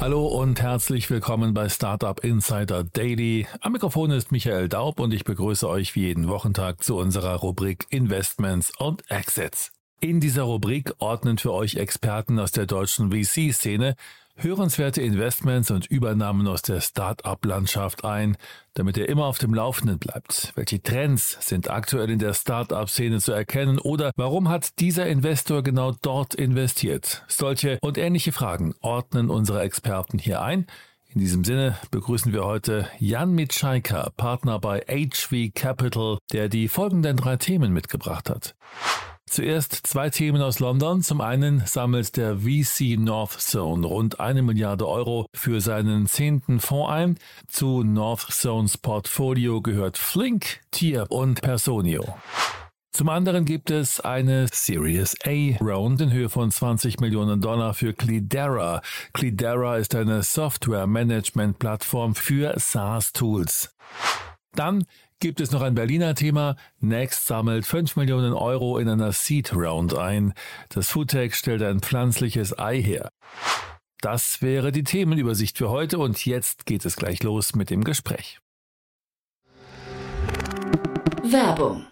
Hallo und herzlich willkommen bei Startup Insider Daily. Am Mikrofon ist Michael Daub und ich begrüße euch wie jeden Wochentag zu unserer Rubrik Investments und Exits. In dieser Rubrik ordnen für euch Experten aus der deutschen VC-Szene hörenswerte Investments und Übernahmen aus der Start-up-Landschaft ein, damit ihr immer auf dem Laufenden bleibt. Welche Trends sind aktuell in der Start-up-Szene zu erkennen oder warum hat dieser Investor genau dort investiert? Solche und ähnliche Fragen ordnen unsere Experten hier ein. In diesem Sinne begrüßen wir heute Jan Mitschaiker, Partner bei HV Capital, der die folgenden drei Themen mitgebracht hat. Zuerst zwei Themen aus London. Zum einen sammelt der VC North Zone rund eine Milliarde Euro für seinen zehnten Fonds ein. Zu North Zones Portfolio gehört Flink, Tier und Personio. Zum anderen gibt es eine Series A Round in Höhe von 20 Millionen Dollar für Clydera. Clydera ist eine Software-Management-Plattform für SaaS-Tools. Dann gibt es noch ein Berliner Thema. Next sammelt 5 Millionen Euro in einer Seed Round ein. Das Foodtech stellt ein pflanzliches Ei her. Das wäre die Themenübersicht für heute und jetzt geht es gleich los mit dem Gespräch. Werbung.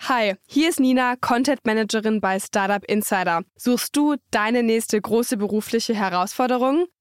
Hi, hier ist Nina, Content Managerin bei Startup Insider. Suchst du deine nächste große berufliche Herausforderung?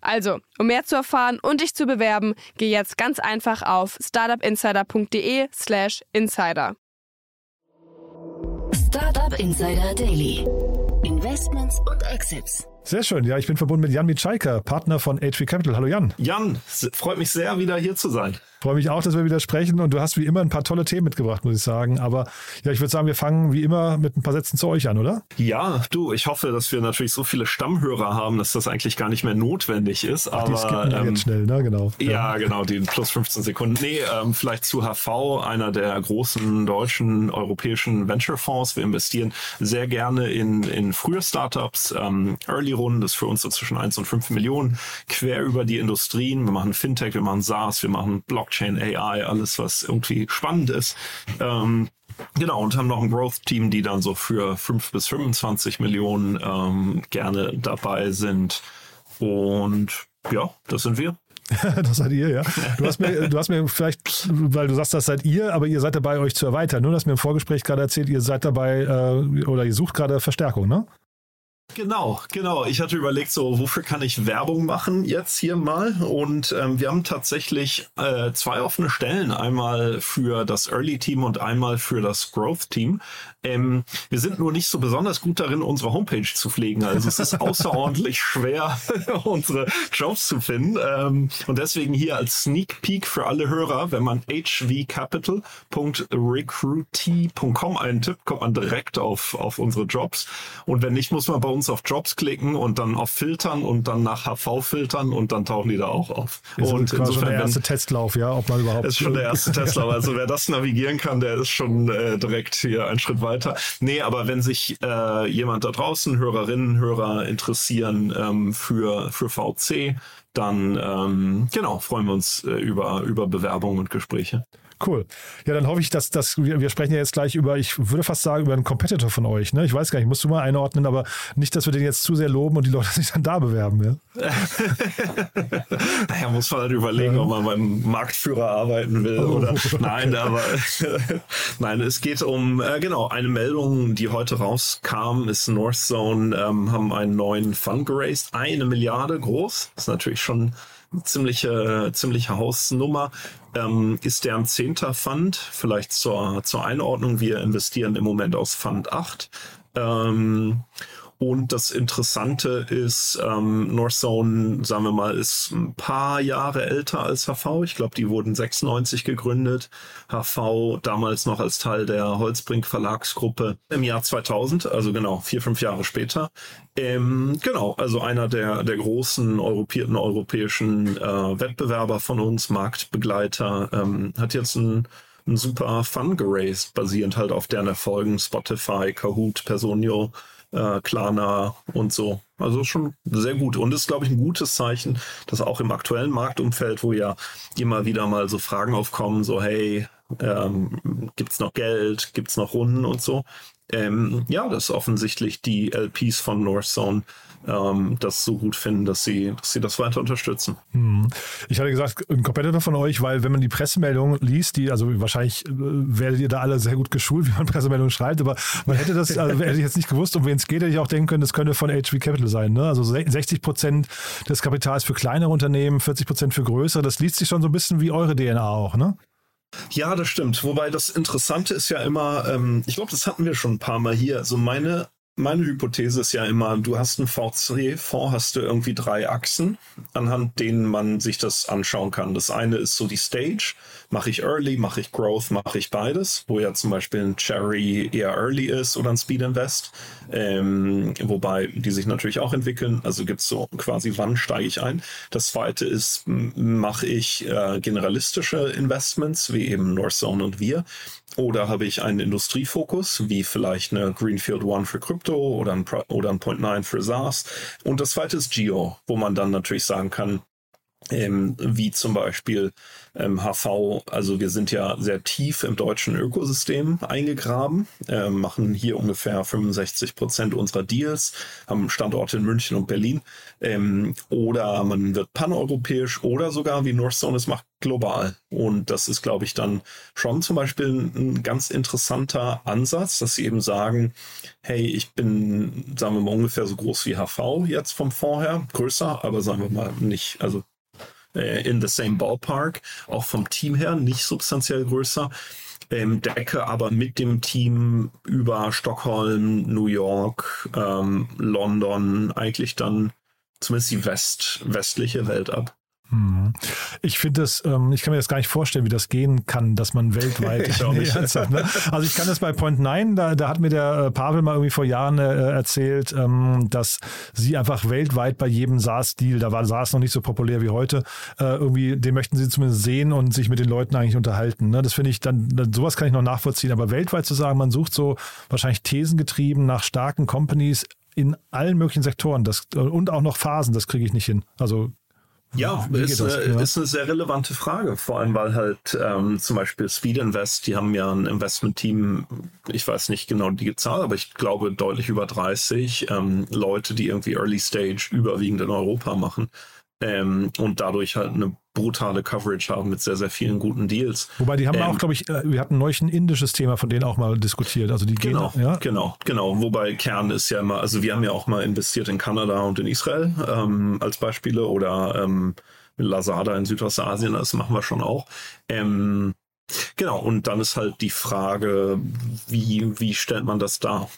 Also, um mehr zu erfahren und dich zu bewerben, geh jetzt ganz einfach auf startupinsider.de/slash insider. Startup Insider Daily. Investments und Exits. Sehr schön. Ja, ich bin verbunden mit Jan Mitschaiker, Partner von HV Capital. Hallo Jan. Jan, freut mich sehr, wieder hier zu sein. Freue mich auch, dass wir wieder sprechen und du hast wie immer ein paar tolle Themen mitgebracht, muss ich sagen. Aber ja, ich würde sagen, wir fangen wie immer mit ein paar Sätzen zu euch an, oder? Ja, du, ich hoffe, dass wir natürlich so viele Stammhörer haben, dass das eigentlich gar nicht mehr notwendig ist. Ach, aber die skippen ähm, jetzt schnell, ne? Genau. Ja, ja, genau, die plus 15 Sekunden. Nee, ähm, vielleicht zu HV, einer der großen deutschen europäischen Venture-Fonds. Wir investieren sehr gerne in, in frühe Startups, ähm, Early-Runden, das ist für uns so zwischen 1 und 5 Millionen, quer über die Industrien. Wir machen Fintech, wir machen SaaS, wir machen Blockchain, AI, alles, was irgendwie spannend ist. Ähm, Genau, und haben noch ein Growth-Team, die dann so für 5 bis 25 Millionen ähm, gerne dabei sind. Und ja, das sind wir. das seid ihr, ja. Du hast, mir, du hast mir vielleicht, weil du sagst, das seid ihr, aber ihr seid dabei, euch zu erweitern. Nur, dass mir im Vorgespräch gerade erzählt, ihr seid dabei äh, oder ihr sucht gerade Verstärkung, ne? Genau, genau. Ich hatte überlegt, so wofür kann ich Werbung machen jetzt hier mal? Und ähm, wir haben tatsächlich äh, zwei offene Stellen, einmal für das Early Team und einmal für das Growth Team. Ähm, wir sind nur nicht so besonders gut darin, unsere Homepage zu pflegen. Also es ist außerordentlich schwer, unsere Jobs zu finden. Ähm, und deswegen hier als Sneak Peek für alle Hörer, wenn man hvcapital.recruitee.com eintippt, kommt man direkt auf, auf unsere Jobs. Und wenn nicht, muss man bei uns auf Jobs klicken und dann auf Filtern und dann nach HV filtern und dann tauchen die da auch auf. Das und ist schon der erste Testlauf, ja, ob man überhaupt. Das ist schon der erste Testlauf. Also wer das navigieren kann, der ist schon äh, direkt hier einen Schritt weiter. Nee, aber wenn sich äh, jemand da draußen, Hörerinnen, Hörer interessieren ähm, für, für VC, dann ähm, genau, freuen wir uns äh, über, über Bewerbungen und Gespräche. Cool. Ja, dann hoffe ich, dass, dass wir, wir sprechen ja jetzt gleich über, ich würde fast sagen, über einen Competitor von euch. Ne? Ich weiß gar nicht, musst du mal einordnen, aber nicht, dass wir den jetzt zu sehr loben und die Leute sich dann da bewerben. Ja? naja, muss man halt überlegen, ja. ob man beim Marktführer arbeiten will oh. oder nein, aber nein, es geht um äh, genau eine Meldung, die heute rauskam, ist North Zone, ähm, haben einen neuen Fund geraced, eine Milliarde groß. Das ist natürlich schon ziemliche, ziemliche Hausnummer. Ähm, ist der ein zehnter Fund? Vielleicht zur, zur Einordnung. Wir investieren im Moment aus Fund 8. Ähm, und das Interessante ist, ähm, Northzone, sagen wir mal, ist ein paar Jahre älter als HV. Ich glaube, die wurden 96 gegründet. HV damals noch als Teil der Holzbrink Verlagsgruppe im Jahr 2000, also genau vier, fünf Jahre später. Ähm, genau, also einer der, der großen europierten europäischen äh, Wettbewerber von uns, Marktbegleiter, ähm, hat jetzt ein ein super Fun geraced, basierend halt auf deren Erfolgen Spotify, Kahoot, Personio äh, Klarna und so. Also schon sehr gut. Und ist, glaube ich, ein gutes Zeichen, dass auch im aktuellen Marktumfeld, wo ja immer wieder mal so Fragen aufkommen, so hey, ähm, gibt es noch Geld, gibt es noch Runden und so. Ähm, ja, dass offensichtlich die LPs von Northzone ähm, das so gut finden, dass sie, dass sie das weiter unterstützen. Hm. Ich hatte gesagt, ein Competitor von euch, weil wenn man die Pressemeldungen liest, die, also wahrscheinlich äh, werdet ihr da alle sehr gut geschult, wie man Pressemeldungen schreibt, aber man hätte das, also hätte ich jetzt nicht gewusst, um wen es geht, hätte ich auch denken können, das könnte von HV Capital sein. Ne? Also 60 Prozent des Kapitals für kleinere Unternehmen, 40 Prozent für größere. Das liest sich schon so ein bisschen wie eure DNA auch, ne? Ja, das stimmt. Wobei das Interessante ist ja immer, ähm, ich glaube, das hatten wir schon ein paar Mal hier. Also meine meine Hypothese ist ja immer, du hast einen VC-Fonds, hast du irgendwie drei Achsen, anhand denen man sich das anschauen kann. Das eine ist so die Stage. Mache ich Early, mache ich Growth, mache ich beides, wo ja zum Beispiel ein Cherry eher Early ist oder ein Speed Invest, ähm, wobei die sich natürlich auch entwickeln. Also gibt es so quasi, wann steige ich ein. Das zweite ist, mache ich äh, generalistische Investments, wie eben Northzone und wir, oder habe ich einen Industriefokus, wie vielleicht eine Greenfield One für Krypto oder ein, oder ein Point 9 für SaaS. Und das zweite ist Geo, wo man dann natürlich sagen kann, ähm, wie zum Beispiel ähm, HV, also wir sind ja sehr tief im deutschen Ökosystem eingegraben, äh, machen hier ungefähr 65 Prozent unserer Deals, haben Standorte in München und Berlin. Ähm, oder man wird paneuropäisch oder sogar, wie Northzone es macht, global. Und das ist, glaube ich, dann schon zum Beispiel ein ganz interessanter Ansatz, dass sie eben sagen, hey, ich bin, sagen wir mal, ungefähr so groß wie HV jetzt vom Fonds her, größer, aber sagen wir mal nicht, also in the same ballpark, auch vom Team her nicht substanziell größer. Ähm, decke aber mit dem Team über Stockholm, New York, ähm, London eigentlich dann zumindest die West, westliche Welt ab. Ich finde das, ähm, ich kann mir das gar nicht vorstellen, wie das gehen kann, dass man weltweit. ich nee, ernsthaft, ne? Also ich kann das bei Point 9, da, da hat mir der äh, Pavel mal irgendwie vor Jahren äh, erzählt, ähm, dass sie einfach weltweit bei jedem SaaS-Deal, da war SaaS noch nicht so populär wie heute, äh, irgendwie, den möchten sie zumindest sehen und sich mit den Leuten eigentlich unterhalten. Ne? Das finde ich dann, dann, sowas kann ich noch nachvollziehen, aber weltweit zu sagen, man sucht so wahrscheinlich thesengetrieben nach starken Companies in allen möglichen Sektoren das, und auch noch Phasen, das kriege ich nicht hin. Also ja, ist, das, eine, ja. ist eine sehr relevante Frage. Vor allem, weil halt ähm, zum Beispiel Speed Invest, die haben ja ein Investment-Team, ich weiß nicht genau die Zahl, aber ich glaube deutlich über 30 ähm, Leute, die irgendwie Early Stage überwiegend in Europa machen ähm, und dadurch halt eine brutale Coverage haben mit sehr, sehr vielen guten Deals. Wobei die haben ähm, auch, glaube ich, äh, wir hatten neulich ein indisches Thema von denen auch mal diskutiert. Also die genau, gehen, ja? genau, genau. Wobei Kern ist ja immer, also wir haben ja auch mal investiert in Kanada und in Israel ähm, als Beispiele oder ähm, Lazada in Südostasien, das machen wir schon auch. Ähm, genau, und dann ist halt die Frage, wie, wie stellt man das dar?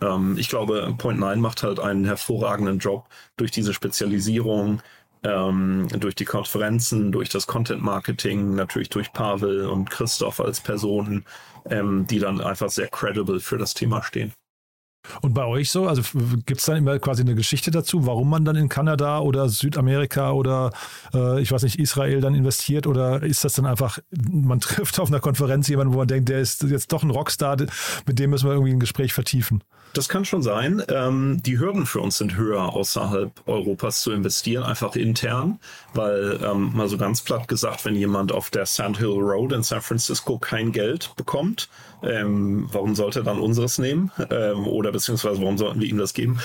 Ähm, ich glaube, Point 9 macht halt einen hervorragenden Job durch diese Spezialisierung, ähm, durch die Konferenzen, durch das Content Marketing, natürlich durch Pavel und Christoph als Personen, ähm, die dann einfach sehr credible für das Thema stehen. Und bei euch so, also gibt es dann immer quasi eine Geschichte dazu, warum man dann in Kanada oder Südamerika oder äh, ich weiß nicht, Israel dann investiert oder ist das dann einfach, man trifft auf einer Konferenz jemanden, wo man denkt, der ist jetzt doch ein Rockstar, mit dem müssen wir irgendwie ein Gespräch vertiefen? Das kann schon sein. Ähm, die Hürden für uns sind höher, außerhalb Europas zu investieren, einfach intern, weil ähm, mal so ganz platt gesagt, wenn jemand auf der Sand Hill Road in San Francisco kein Geld bekommt, ähm, warum sollte er dann unseres nehmen? Ähm, oder beziehungsweise warum sollten wir ihm das geben?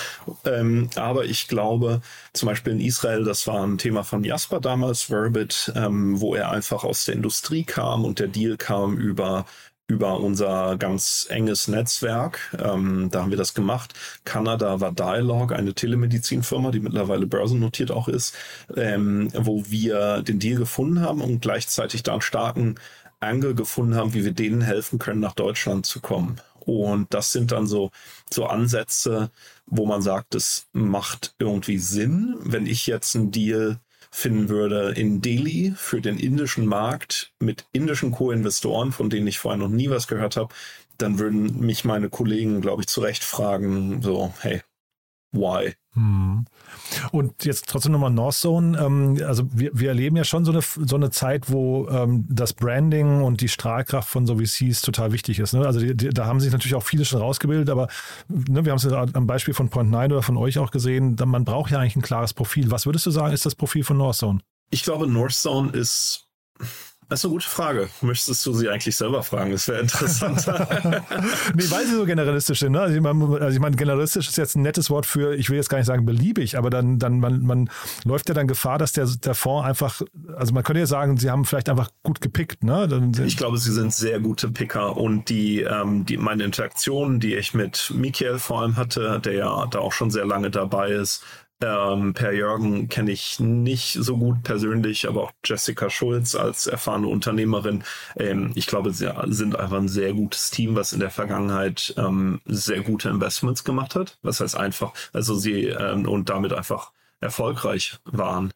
Ähm, aber ich glaube, zum Beispiel in Israel, das war ein Thema von Jasper damals, Verbit, ähm, wo er einfach aus der Industrie kam und der Deal kam über über unser ganz enges Netzwerk. Ähm, da haben wir das gemacht. Kanada war Dialog, eine Telemedizinfirma, die mittlerweile börsennotiert auch ist, ähm, wo wir den Deal gefunden haben und gleichzeitig da einen starken Angle gefunden haben, wie wir denen helfen können, nach Deutschland zu kommen. Und das sind dann so, so Ansätze, wo man sagt, es macht irgendwie Sinn, wenn ich jetzt einen Deal finden würde in Delhi für den indischen Markt mit indischen Co-Investoren, von denen ich vorher noch nie was gehört habe, dann würden mich meine Kollegen, glaube ich, zu Recht fragen, so, hey, why? Hm. Und jetzt trotzdem nochmal Northzone. Ähm, also wir, wir erleben ja schon so eine, so eine Zeit, wo ähm, das Branding und die Strahlkraft von so VCs total wichtig ist. Ne? Also die, die, da haben sich natürlich auch viele schon rausgebildet, aber ne, wir haben es ja am Beispiel von Point9 oder von euch auch gesehen, man braucht ja eigentlich ein klares Profil. Was würdest du sagen, ist das Profil von Northzone? Ich glaube, Northzone ist das ist eine gute Frage. Möchtest du sie eigentlich selber fragen? Das wäre interessant. nee, weil sie so generalistisch sind. Ne? Also, ich meine, also ich meine, generalistisch ist jetzt ein nettes Wort für, ich will jetzt gar nicht sagen beliebig, aber dann, dann man, man läuft ja dann Gefahr, dass der, der Fonds einfach, also man könnte ja sagen, sie haben vielleicht einfach gut gepickt. Ne? Dann, ich glaube, sie sind sehr gute Picker und die, ähm, die meine Interaktionen, die ich mit Michael vor allem hatte, der ja da auch schon sehr lange dabei ist, ähm, per Jürgen kenne ich nicht so gut persönlich, aber auch Jessica Schulz als erfahrene Unternehmerin. Ähm, ich glaube, sie sind einfach ein sehr gutes Team, was in der Vergangenheit ähm, sehr gute Investments gemacht hat. Was heißt einfach, also sie ähm, und damit einfach erfolgreich waren.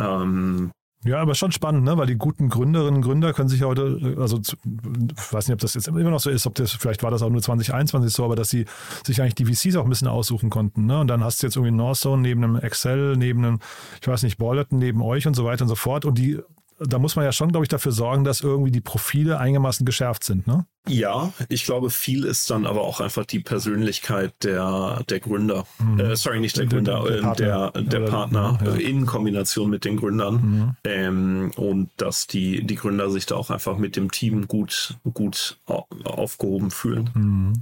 Ähm, ja, aber schon spannend, ne? weil die guten Gründerinnen und Gründer können sich heute, also ich weiß nicht, ob das jetzt immer noch so ist, ob das, vielleicht war das auch nur 2021 so, aber dass sie sich eigentlich die VCs auch ein bisschen aussuchen konnten. Ne? Und dann hast du jetzt irgendwie Northzone neben einem Excel, neben einem, ich weiß nicht, Ballerton neben euch und so weiter und so fort. Und die da muss man ja schon, glaube ich, dafür sorgen, dass irgendwie die Profile einigermaßen geschärft sind, ne? Ja, ich glaube, viel ist dann aber auch einfach die Persönlichkeit der, der Gründer. Mhm. Äh, sorry, nicht der Gründer, der, der Partner, der, der Partner ja. in Kombination mit den Gründern. Mhm. Ähm, und dass die, die Gründer sich da auch einfach mit dem Team gut, gut aufgehoben fühlen. Mhm.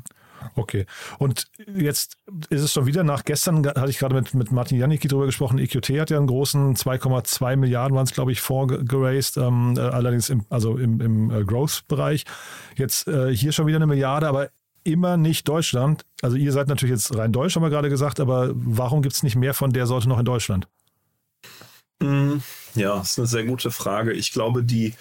Okay. Und jetzt ist es schon wieder nach gestern, hatte ich gerade mit, mit Martin Janicki drüber gesprochen, EQT hat ja einen großen 2,2 Milliarden waren es, glaube ich, vorgeraced, ähm, äh, allerdings im, also im, im äh, Growth-Bereich. Jetzt äh, hier schon wieder eine Milliarde, aber immer nicht Deutschland. Also ihr seid natürlich jetzt rein deutsch, haben wir gerade gesagt, aber warum gibt es nicht mehr von der Sorte noch in Deutschland? Mm, ja, ist eine sehr gute Frage. Ich glaube, die,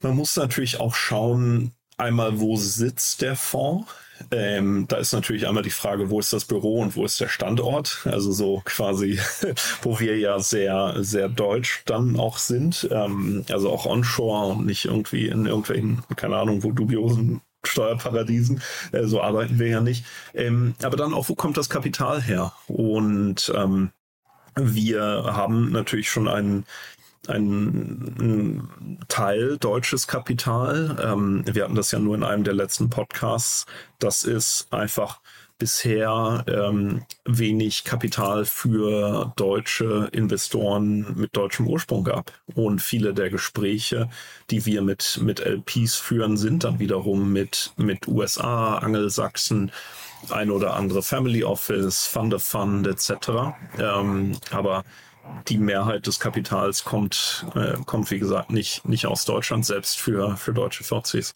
man muss natürlich auch schauen, einmal, wo sitzt der Fonds? Ähm, da ist natürlich einmal die Frage, wo ist das Büro und wo ist der Standort? Also so quasi, wo wir ja sehr, sehr deutsch dann auch sind. Ähm, also auch onshore und nicht irgendwie in irgendwelchen, keine Ahnung, wo dubiosen Steuerparadiesen. Äh, so arbeiten wir ja nicht. Ähm, aber dann auch, wo kommt das Kapital her? Und ähm, wir haben natürlich schon einen ein, ein Teil deutsches Kapital. Ähm, wir hatten das ja nur in einem der letzten Podcasts. Das ist einfach bisher ähm, wenig Kapital für deutsche Investoren mit deutschem Ursprung gab. Und viele der Gespräche, die wir mit, mit LPs führen, sind dann wiederum mit, mit USA, Angelsachsen, ein oder andere Family Office, Fund of Fund etc. Ähm, aber die Mehrheit des Kapitals kommt, äh, kommt wie gesagt, nicht, nicht aus Deutschland, selbst für, für deutsche VCs.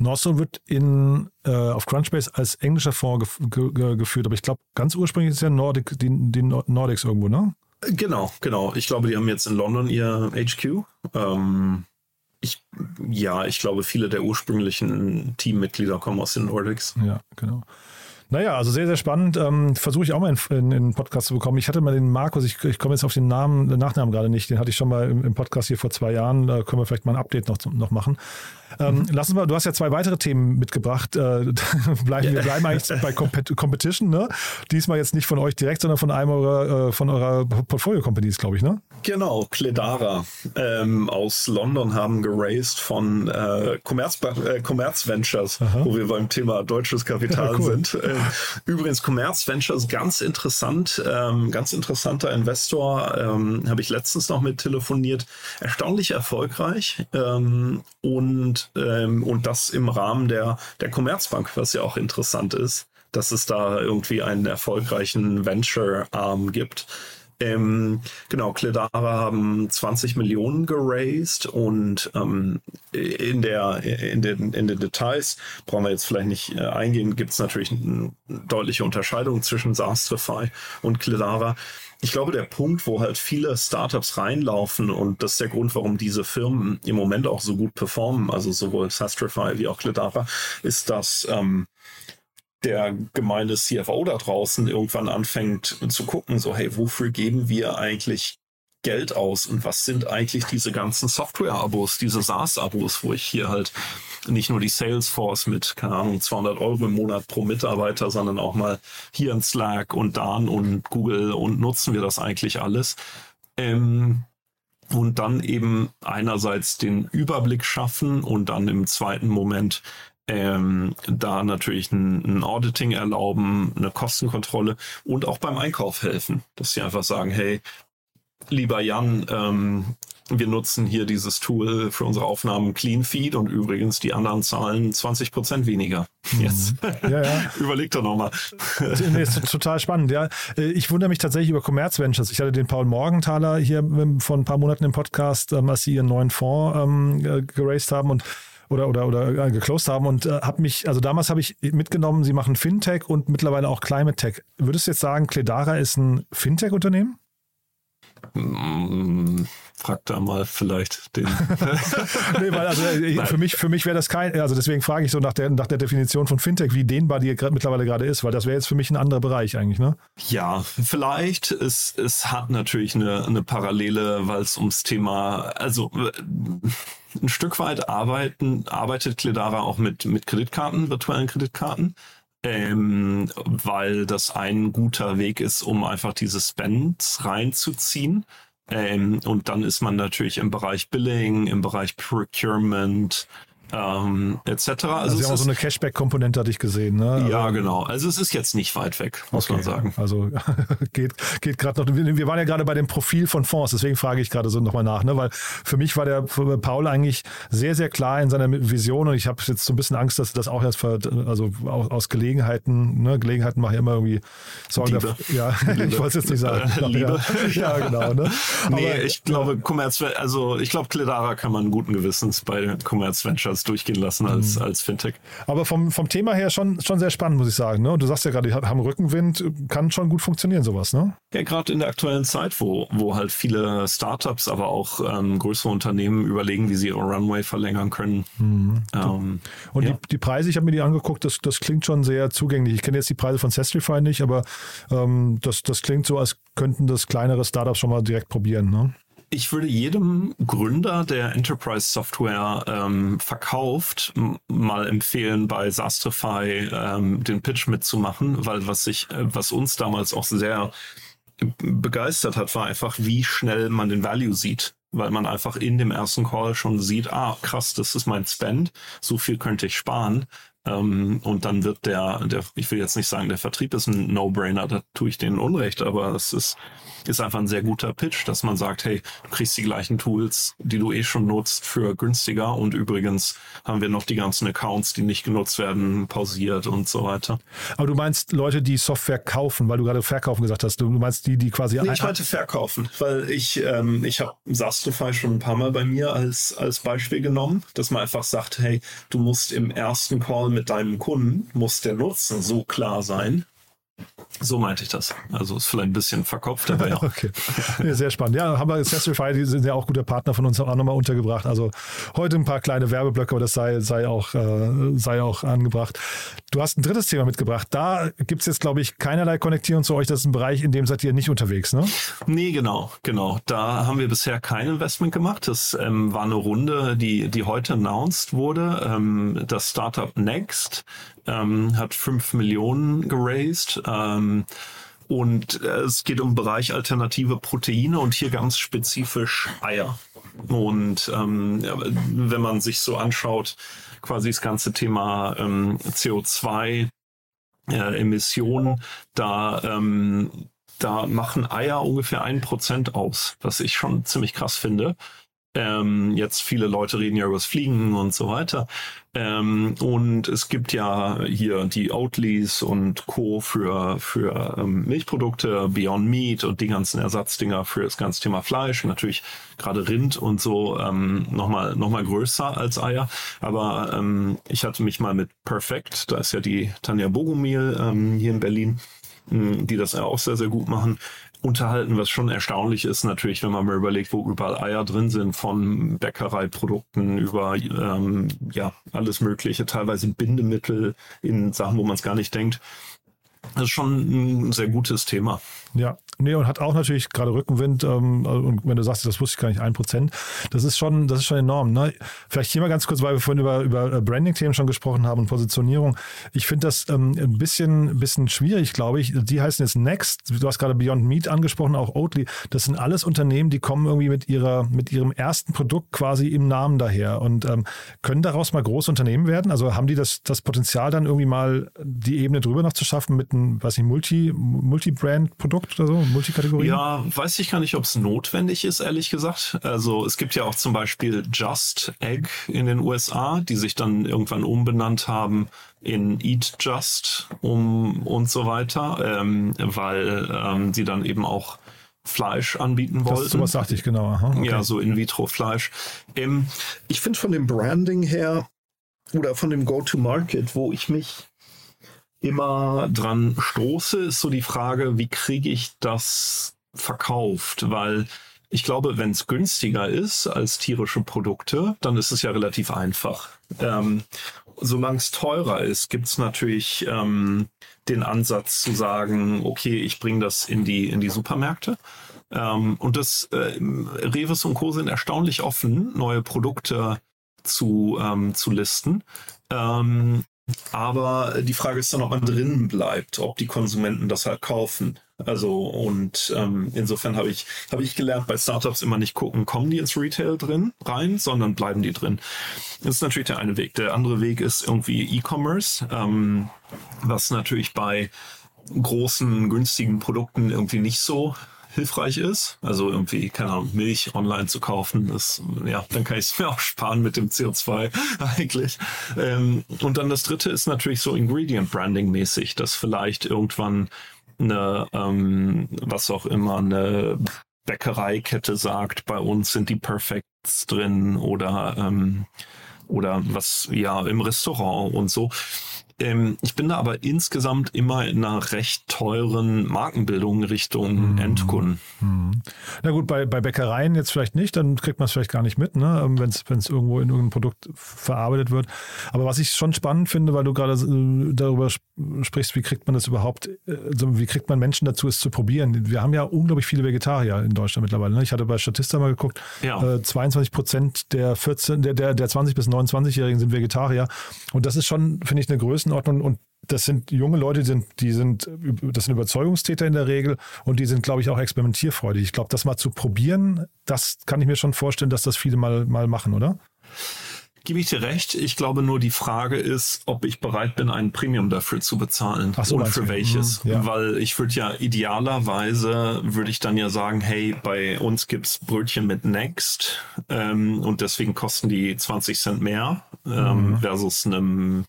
Northzone wird in, äh, auf Crunchbase als englischer Fonds gef ge geführt, aber ich glaube, ganz ursprünglich ist ja Nordic, die, die Nordics irgendwo, ne? Genau, genau. Ich glaube, die haben jetzt in London ihr HQ. Ähm, ich, ja, ich glaube, viele der ursprünglichen Teammitglieder kommen aus den Nordics. Ja, genau. Naja, also sehr, sehr spannend. Ähm, Versuche ich auch mal in, in, in Podcast zu bekommen. Ich hatte mal den Markus, ich, ich komme jetzt auf den Namen, den Nachnamen gerade nicht, den hatte ich schon mal im, im Podcast hier vor zwei Jahren. Da können wir vielleicht mal ein Update noch, noch machen. Ähm, mhm. Lass uns mal, du hast ja zwei weitere Themen mitgebracht. Äh, bleiben, wir bleiben eigentlich bei Compet Competition, ne? Diesmal jetzt nicht von euch direkt, sondern von einem eurer, äh, von eurer Portfolio-Companies, glaube ich, ne? Genau, Cledara ähm, aus London haben geraced von äh, Commerz, äh, Commerz Ventures, Aha. wo wir beim Thema deutsches Kapital ja, cool. sind. Äh, übrigens, Commerz Ventures, ganz interessant, ähm, ganz interessanter Investor, ähm, habe ich letztens noch mit telefoniert. Erstaunlich erfolgreich ähm, und ähm, und das im Rahmen der, der Commerzbank, was ja auch interessant ist, dass es da irgendwie einen erfolgreichen Venture-Arm gibt. Ähm, genau, Cledara haben 20 Millionen geraced und ähm, in, der, in, den, in den Details brauchen wir jetzt vielleicht nicht äh, eingehen, gibt es natürlich eine deutliche Unterscheidung zwischen Sastrify und Cledara. Ich glaube, der Punkt, wo halt viele Startups reinlaufen und das ist der Grund, warum diese Firmen im Moment auch so gut performen, also sowohl Sastrify wie auch Cledara, ist, dass ähm, der gemeine CFO da draußen irgendwann anfängt zu gucken, so, hey, wofür geben wir eigentlich Geld aus und was sind eigentlich diese ganzen Software-Abos, diese SaaS-Abos, wo ich hier halt nicht nur die Salesforce mit, keine Ahnung, 200 Euro im Monat pro Mitarbeiter, sondern auch mal hier in Slack und Dan und Google und nutzen wir das eigentlich alles. Ähm, und dann eben einerseits den Überblick schaffen und dann im zweiten Moment ähm, da natürlich ein, ein, Auditing erlauben, eine Kostenkontrolle und auch beim Einkauf helfen, dass sie einfach sagen, hey, lieber Jan, ähm, wir nutzen hier dieses Tool für unsere Aufnahmen Clean Feed und übrigens die anderen zahlen 20 Prozent weniger. Mhm. Jetzt. Ja, ja. Überleg doch nochmal. Nee, ist total spannend, ja. Äh, ich wundere mich tatsächlich über Commerz Ventures. Ich hatte den Paul Morgenthaler hier ähm, vor ein paar Monaten im Podcast, ähm, als sie ihren neuen Fonds ähm, geraced haben und oder oder oder äh, geclosed haben und äh, habe mich, also damals habe ich mitgenommen, sie machen Fintech und mittlerweile auch Climate Tech. Würdest du jetzt sagen, Cledara ist ein Fintech-Unternehmen? Mm, frag da mal vielleicht den. nee, weil also äh, für mich, für mich wäre das kein, also deswegen frage ich so nach der, nach der Definition von Fintech, wie dehnbar die mittlerweile gerade ist, weil das wäre jetzt für mich ein anderer Bereich eigentlich, ne? Ja, vielleicht. Es, es hat natürlich eine, eine Parallele, weil es ums Thema, also ein Stück weit arbeiten, arbeitet Cledara auch mit, mit Kreditkarten, virtuellen Kreditkarten ähm, weil das ein guter Weg ist, um einfach diese Spends reinzuziehen. Ähm, und dann ist man natürlich im Bereich Billing, im Bereich Procurement, ähm, etc. Also, also Sie haben auch so eine Cashback-Komponente, hatte ich gesehen. Ne? Ja, also, genau. Also es ist jetzt nicht weit weg, muss okay. man sagen. Also geht, geht gerade noch. Wir waren ja gerade bei dem Profil von Fonds, deswegen frage ich gerade so nochmal nach, ne? weil für mich war der Paul eigentlich sehr, sehr klar in seiner Vision und ich habe jetzt so ein bisschen Angst, dass das auch erst für, also aus Gelegenheiten, ne? Gelegenheiten machen ja immer irgendwie Sorgen Liebe. Dafür, ja, ich wollte es jetzt nicht sagen. Liebe. Ja, ja genau. Ne? nee, Aber, ich glaube, Commerz, also ich glaube, Cledara kann man guten Gewissens bei Commerz Ventures das durchgehen lassen als, mhm. als Fintech. Aber vom, vom Thema her schon, schon sehr spannend, muss ich sagen. Ne? Du sagst ja gerade, die haben Rückenwind, kann schon gut funktionieren, sowas, ne? Ja, gerade in der aktuellen Zeit, wo, wo halt viele Startups, aber auch ähm, größere Unternehmen überlegen, wie sie ihre Runway verlängern können. Mhm. Ähm, Und ja. die, die Preise, ich habe mir die angeguckt, das, das klingt schon sehr zugänglich. Ich kenne jetzt die Preise von Sestrify nicht, aber ähm, das, das klingt so, als könnten das kleinere Startups schon mal direkt probieren, ne? Ich würde jedem Gründer, der Enterprise Software ähm, verkauft, mal empfehlen, bei Sastrify ähm, den Pitch mitzumachen, weil was sich, äh, was uns damals auch sehr begeistert hat, war einfach, wie schnell man den Value sieht weil man einfach in dem ersten Call schon sieht, ah, krass, das ist mein Spend, so viel könnte ich sparen. Ähm, und dann wird der, der, ich will jetzt nicht sagen, der Vertrieb ist ein No-Brainer, da tue ich denen Unrecht, aber es ist ist einfach ein sehr guter Pitch, dass man sagt, hey, du kriegst die gleichen Tools, die du eh schon nutzt, für günstiger. Und übrigens haben wir noch die ganzen Accounts, die nicht genutzt werden, pausiert und so weiter. Aber du meinst Leute, die Software kaufen, weil du gerade verkaufen gesagt hast. Du meinst die, die quasi. Nee, ich meinte verkaufen, weil ich, ähm, ich habe Sastify schon ein paar Mal bei mir als, als Beispiel genommen, dass man einfach sagt, hey, du musst im ersten Call mit deinem Kunden, muss der Nutzen so klar sein, so meinte ich das. Also ist vielleicht ein bisschen verkopft, aber ja. okay. Sehr spannend. Ja, haben wir Sastrify, die sind ja auch guter Partner von uns auch nochmal untergebracht. Also heute ein paar kleine Werbeblöcke, aber das sei, sei, auch, äh, sei auch angebracht. Du hast ein drittes Thema mitgebracht. Da gibt es jetzt, glaube ich, keinerlei Konnektierung zu euch. Das ist ein Bereich, in dem seid ihr nicht unterwegs, ne? Nee, genau, genau. Da haben wir bisher kein Investment gemacht. Das ähm, war eine Runde, die, die heute announced wurde. Ähm, das Startup Next ähm, hat fünf Millionen geraced. Ähm, und äh, es geht um Bereich alternative Proteine und hier ganz spezifisch Eier. Und ähm, wenn man sich so anschaut, quasi das ganze Thema ähm, CO2 äh, Emissionen, da ähm, da machen Eier ungefähr ein Prozent aus, was ich schon ziemlich krass finde. Ähm, jetzt viele Leute reden ja über das Fliegen und so weiter. Ähm, und es gibt ja hier die Oatlys und Co. für, für ähm, Milchprodukte, Beyond Meat und die ganzen Ersatzdinger für das ganze Thema Fleisch. Natürlich gerade Rind und so ähm, nochmal noch mal größer als Eier. Aber ähm, ich hatte mich mal mit Perfect, da ist ja die Tanja Bogomil ähm, hier in Berlin, die das ja auch sehr, sehr gut machen unterhalten, was schon erstaunlich ist, natürlich, wenn man mal überlegt, wo überall Eier drin sind, von Bäckereiprodukten über ähm, ja alles Mögliche, teilweise Bindemittel in Sachen, wo man es gar nicht denkt. Das ist schon ein sehr gutes Thema. Ja, nee, und hat auch natürlich gerade Rückenwind. Ähm, und wenn du sagst, das wusste ich gar nicht, ein Prozent, das ist schon, das ist schon enorm. Ne? Vielleicht hier mal ganz kurz, weil wir vorhin über, über äh, Branding-Themen schon gesprochen haben und Positionierung. Ich finde das ähm, ein bisschen, bisschen schwierig, glaube ich. Die heißen jetzt Next. Du hast gerade Beyond Meat angesprochen, auch Oatly. Das sind alles Unternehmen, die kommen irgendwie mit ihrer, mit ihrem ersten Produkt quasi im Namen daher und ähm, können daraus mal große Unternehmen werden. Also haben die das, das Potenzial dann irgendwie mal die Ebene drüber noch zu schaffen mit einem, was ich, Multi, Multi-Brand-Produkt oder so, Multikategorie? Ja, weiß ich gar nicht, ob es notwendig ist, ehrlich gesagt. Also es gibt ja auch zum Beispiel Just Egg in den USA, die sich dann irgendwann umbenannt haben in Eat Just um und so weiter, ähm, weil ähm, sie dann eben auch Fleisch anbieten wollten. Das, sowas sagte ich genau. Aha, okay. Ja, so In-vitro-Fleisch. Ähm, ich finde von dem Branding her oder von dem Go-to-Market, wo ich mich immer dran stoße, ist so die Frage, wie kriege ich das verkauft? Weil ich glaube, wenn es günstiger ist als tierische Produkte, dann ist es ja relativ einfach. Ähm, solange es teurer ist, gibt es natürlich ähm, den Ansatz zu sagen, okay, ich bringe das in die, in die Supermärkte. Ähm, und das äh, Reves und Co. sind erstaunlich offen, neue Produkte zu, ähm, zu listen. Ähm, aber die Frage ist dann, ob man drinnen bleibt, ob die Konsumenten das halt kaufen. Also und ähm, insofern habe ich habe ich gelernt, bei Startups immer nicht gucken, kommen die ins Retail drin rein, sondern bleiben die drin. Das ist natürlich der eine Weg. Der andere Weg ist irgendwie E-Commerce, ähm, was natürlich bei großen günstigen Produkten irgendwie nicht so hilfreich ist. Also irgendwie, keine Ahnung, Milch online zu kaufen, ist, ja, dann kann ich es mir auch sparen mit dem CO2 eigentlich. Ähm, und dann das dritte ist natürlich so Ingredient Branding mäßig, dass vielleicht irgendwann eine, ähm, was auch immer, eine Bäckereikette sagt, bei uns sind die Perfects drin oder ähm, oder was ja im Restaurant und so. Ähm, ich bin da aber insgesamt immer in einer recht teuren Markenbildung Richtung mhm. Endkunden. Mhm. Na gut, bei, bei Bäckereien jetzt vielleicht nicht, dann kriegt man es vielleicht gar nicht mit, ne? Ähm, wenn es irgendwo in irgendeinem Produkt verarbeitet wird. Aber was ich schon spannend finde, weil du gerade äh, darüber sprichst, wie kriegt man das überhaupt, also wie kriegt man Menschen dazu, es zu probieren? Wir haben ja unglaublich viele Vegetarier in Deutschland mittlerweile. Ne? Ich hatte bei Statista mal geguckt, ja. äh, 22 Prozent der 14, der, der, der 20 bis 29-Jährigen sind Vegetarier. Und das ist schon, finde ich, eine Größenordnung. Und das sind junge Leute, die sind, die sind, das sind Überzeugungstäter in der Regel und die sind, glaube ich, auch experimentierfreudig. Ich glaube, das mal zu probieren, das kann ich mir schon vorstellen, dass das viele mal, mal machen, oder? Gebe ich dir recht. Ich glaube nur, die Frage ist, ob ich bereit bin, ein Premium dafür zu bezahlen. Ach so, und für welches. Mhm, ja. Weil ich würde ja idealerweise, würde ich dann ja sagen, hey, bei uns gibt's Brötchen mit Next ähm, und deswegen kosten die 20 Cent mehr ähm, mhm. versus einem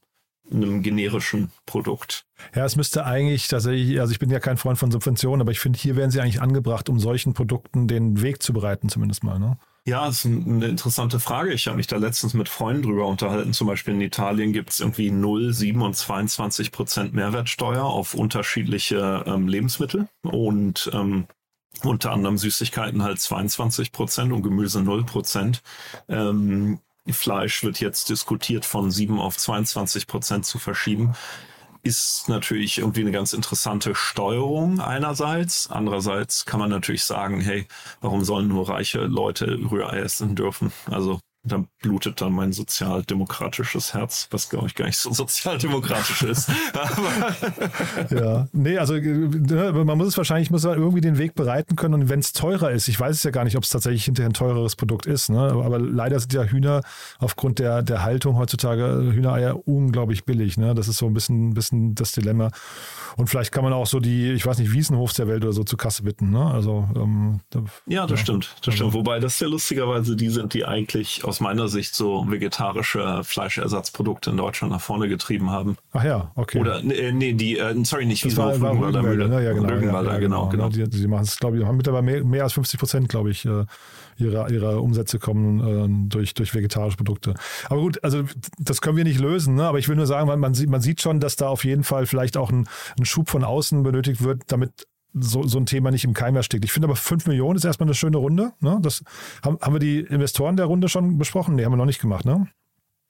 einem generischen Produkt. Ja, es müsste eigentlich tatsächlich, also ich bin ja kein Freund von Subventionen, aber ich finde, hier wären sie eigentlich angebracht, um solchen Produkten den Weg zu bereiten, zumindest mal. Ne? Ja, das ist eine interessante Frage. Ich habe mich da letztens mit Freunden drüber unterhalten. Zum Beispiel in Italien gibt es irgendwie 0, 7 und 22 Prozent Mehrwertsteuer auf unterschiedliche ähm, Lebensmittel und ähm, unter anderem Süßigkeiten halt 22 Prozent und Gemüse 0 Prozent. Ähm, Fleisch wird jetzt diskutiert, von 7 auf 22 Prozent zu verschieben. Ist natürlich irgendwie eine ganz interessante Steuerung einerseits. Andererseits kann man natürlich sagen, hey, warum sollen nur reiche Leute Rührei essen dürfen? Also da blutet dann mein sozialdemokratisches Herz, was glaube ich gar nicht so sozialdemokratisch ist. ja, nee, also ne, man muss es wahrscheinlich, muss irgendwie den Weg bereiten können und wenn es teurer ist, ich weiß es ja gar nicht, ob es tatsächlich hinterher ein teureres Produkt ist, ne? aber leider sind ja Hühner aufgrund der, der Haltung heutzutage Hühnereier unglaublich billig. Ne? Das ist so ein bisschen, bisschen das Dilemma. Und vielleicht kann man auch so die, ich weiß nicht, Wiesenhofs der Welt oder so zur Kasse bitten. Ne? Also, ähm, da, ja, das ja. stimmt. Das stimmt. Wobei das ja lustigerweise die sind, die eigentlich aus meiner Sicht so vegetarische Fleischersatzprodukte in Deutschland nach vorne getrieben haben. Ach ja, okay. Oder nee, nee die, äh, sorry, nicht Wiesenhof, war, Rügenwalder Mühle. Ne? Ja, genau, Rügenwalder, ja, genau, genau. genau. Die, die machen es, glaube ich, haben mittlerweile mehr, mehr als 50 Prozent, glaube ich, äh, ihrer, ihrer Umsätze kommen äh, durch, durch vegetarische Produkte. Aber gut, also das können wir nicht lösen, ne? aber ich will nur sagen, man, man, sieht, man sieht schon, dass da auf jeden Fall vielleicht auch ein, ein Schub von außen benötigt wird, damit so, so ein Thema nicht im Keim erstickt. Ich finde aber 5 Millionen ist erstmal eine schöne Runde. Ne? Das, haben, haben wir die Investoren der Runde schon besprochen? Nee, haben wir noch nicht gemacht, ne?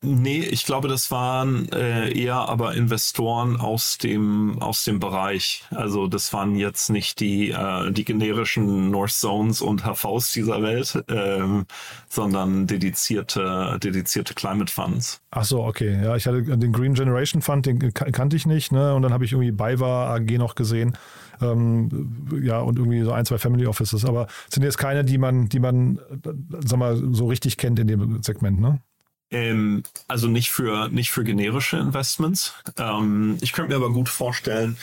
Nee, ich glaube, das waren äh, eher aber Investoren aus dem aus dem Bereich. Also das waren jetzt nicht die äh, die generischen North Zones und HVs dieser Welt, ähm, sondern dedizierte dedizierte Climate Funds. Ach so, okay. Ja, ich hatte den Green Generation Fund, den kannte ich nicht, ne? Und dann habe ich irgendwie BayWa AG noch gesehen. Ähm, ja, und irgendwie so ein, zwei Family Offices. Aber sind jetzt keine, die man, die man, äh, sag mal, so richtig kennt in dem Segment, ne? Ähm, also nicht für, nicht für generische Investments. Ähm, ich könnte mir aber gut vorstellen,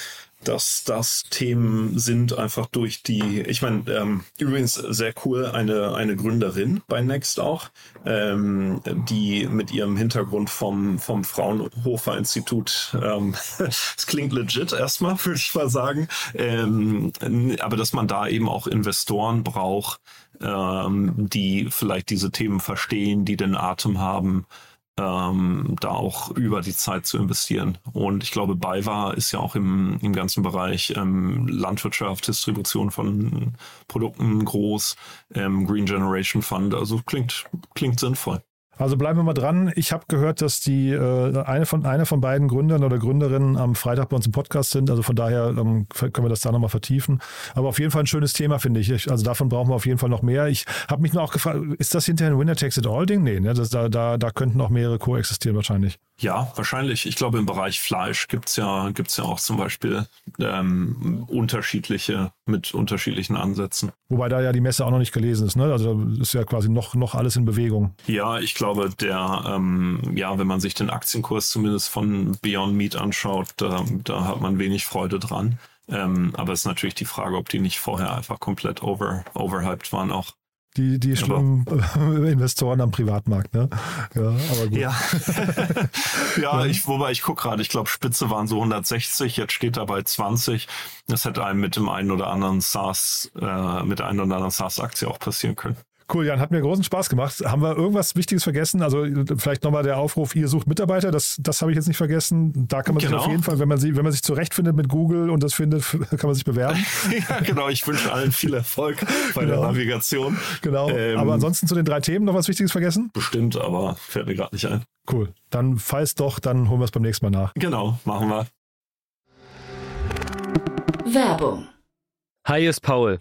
dass das Themen sind einfach durch die, ich meine, ähm, übrigens sehr cool, eine, eine Gründerin bei Next auch, ähm, die mit ihrem Hintergrund vom, vom Fraunhofer Institut, ähm, es klingt legit erstmal, würde ich mal sagen, ähm, aber dass man da eben auch Investoren braucht, ähm, die vielleicht diese Themen verstehen, die den Atem haben, ähm, da auch über die Zeit zu investieren. Und ich glaube, BayWa ist ja auch im, im ganzen Bereich ähm, Landwirtschaft, Distribution von Produkten groß, ähm, Green Generation Fund. Also klingt, klingt sinnvoll. Also bleiben wir mal dran. Ich habe gehört, dass die äh, eine, von, eine von beiden Gründern oder Gründerinnen am Freitag bei uns im Podcast sind. Also von daher ähm, können wir das da nochmal vertiefen. Aber auf jeden Fall ein schönes Thema, finde ich. Also davon brauchen wir auf jeden Fall noch mehr. Ich habe mich nur auch gefragt, ist das hinterher ein Winner-Takes-it-all-Ding? Nee, ne? das, da, da, da könnten auch mehrere koexistieren wahrscheinlich. Ja, wahrscheinlich. Ich glaube, im Bereich Fleisch gibt's ja, gibt's ja auch zum Beispiel ähm, unterschiedliche, mit unterschiedlichen Ansätzen. Wobei da ja die Messe auch noch nicht gelesen ist, ne? Also ist ja quasi noch, noch alles in Bewegung. Ja, ich glaube, der, ähm, ja, wenn man sich den Aktienkurs zumindest von Beyond Meat anschaut, da, da hat man wenig Freude dran. Ähm, aber es ist natürlich die Frage, ob die nicht vorher einfach komplett over, overhyped waren auch. Die, die schlimmen Investoren am Privatmarkt, ne? Ja, aber gut. Ja, ja ich, wobei ich gucke gerade, ich glaube, Spitze waren so 160, jetzt steht da bei 20. Das hätte einem mit dem einen oder anderen SaaS, äh, mit der einen oder anderen SaaS-Aktie auch passieren können. Cool, Jan, hat mir großen Spaß gemacht. Haben wir irgendwas Wichtiges vergessen? Also vielleicht nochmal der Aufruf, ihr sucht Mitarbeiter, das, das habe ich jetzt nicht vergessen. Da kann man genau. sich auf jeden Fall, wenn man, sie, wenn man sich zurechtfindet mit Google und das findet, kann man sich bewerben. ja, genau, ich wünsche allen viel Erfolg bei genau. der Navigation. Genau, ähm, aber ansonsten zu den drei Themen noch was Wichtiges vergessen? Bestimmt, aber fällt mir gerade nicht ein. Cool, dann falls doch, dann holen wir es beim nächsten Mal nach. Genau, machen wir. Werbung. Hi, ist Paul.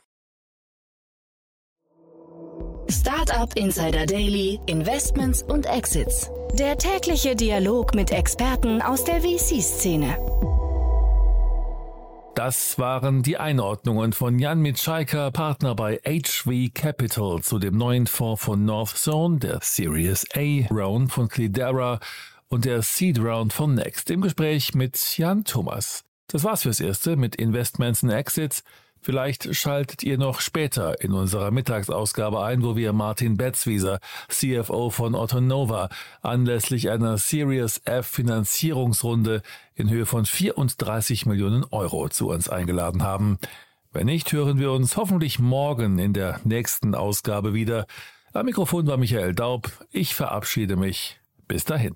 Startup Insider Daily, Investments und Exits. Der tägliche Dialog mit Experten aus der VC-Szene. Das waren die Einordnungen von Jan Mitschaiker, Partner bei HV Capital, zu dem neuen Fonds von North Zone, der Series A Round von Cledera und der Seed Round von Next im Gespräch mit Jan Thomas. Das war's fürs Erste mit Investments und Exits. Vielleicht schaltet ihr noch später in unserer Mittagsausgabe ein, wo wir Martin Betzwieser, CFO von Autonova, anlässlich einer Series F Finanzierungsrunde in Höhe von 34 Millionen Euro zu uns eingeladen haben. Wenn nicht, hören wir uns hoffentlich morgen in der nächsten Ausgabe wieder. Am Mikrofon war Michael Daub. Ich verabschiede mich. Bis dahin.